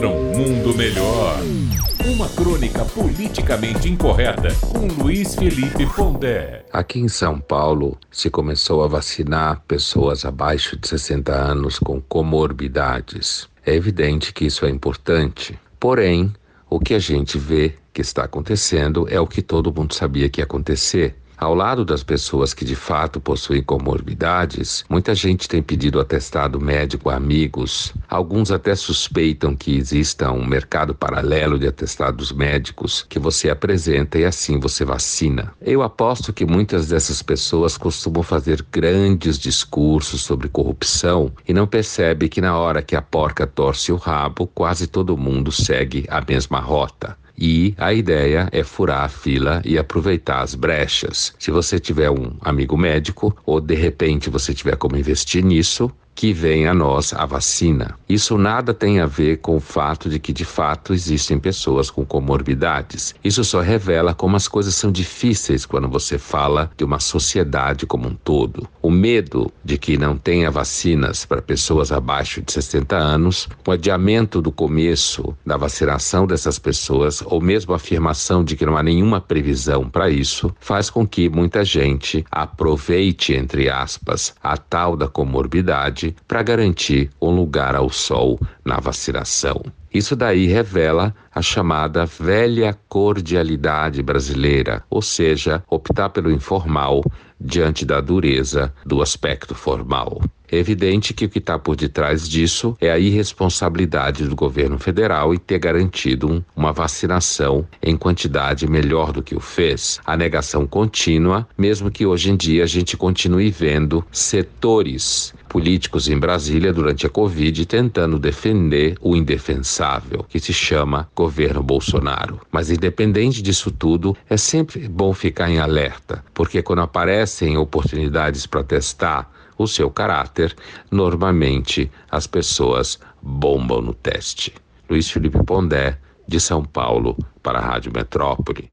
contra um mundo melhor. Uma crônica politicamente incorreta com Luiz Felipe Pondé. Aqui em São Paulo se começou a vacinar pessoas abaixo de 60 anos com comorbidades. É evidente que isso é importante. Porém, o que a gente vê que está acontecendo é o que todo mundo sabia que ia acontecer. Ao lado das pessoas que de fato possuem comorbidades, muita gente tem pedido atestado médico a amigos. Alguns até suspeitam que exista um mercado paralelo de atestados médicos que você apresenta e assim você vacina. Eu aposto que muitas dessas pessoas costumam fazer grandes discursos sobre corrupção e não percebe que na hora que a porca torce o rabo, quase todo mundo segue a mesma rota. E a ideia é furar a fila e aproveitar as brechas. Se você tiver um amigo médico ou de repente você tiver como investir nisso, que vem a nós a vacina. Isso nada tem a ver com o fato de que de fato existem pessoas com comorbidades. Isso só revela como as coisas são difíceis quando você fala de uma sociedade como um todo. O medo de que não tenha vacinas para pessoas abaixo de 60 anos, o adiamento do começo da vacinação dessas pessoas, ou mesmo a afirmação de que não há nenhuma previsão para isso, faz com que muita gente aproveite, entre aspas, a tal da comorbidade para garantir um lugar ao sol na vacinação. Isso daí revela a chamada velha cordialidade brasileira, ou seja, optar pelo informal diante da dureza do aspecto formal. É evidente que o que está por detrás disso é a irresponsabilidade do governo federal em ter garantido um, uma vacinação em quantidade melhor do que o fez. A negação contínua, mesmo que hoje em dia a gente continue vendo setores políticos em Brasília durante a Covid tentando defender o indefensável, que se chama governo Bolsonaro. Mas independente disso tudo, é sempre bom ficar em alerta, porque quando aparecem oportunidades para testar o seu caráter, normalmente as pessoas bombam no teste. Luiz Felipe Pondé, de São Paulo, para a Rádio Metrópole.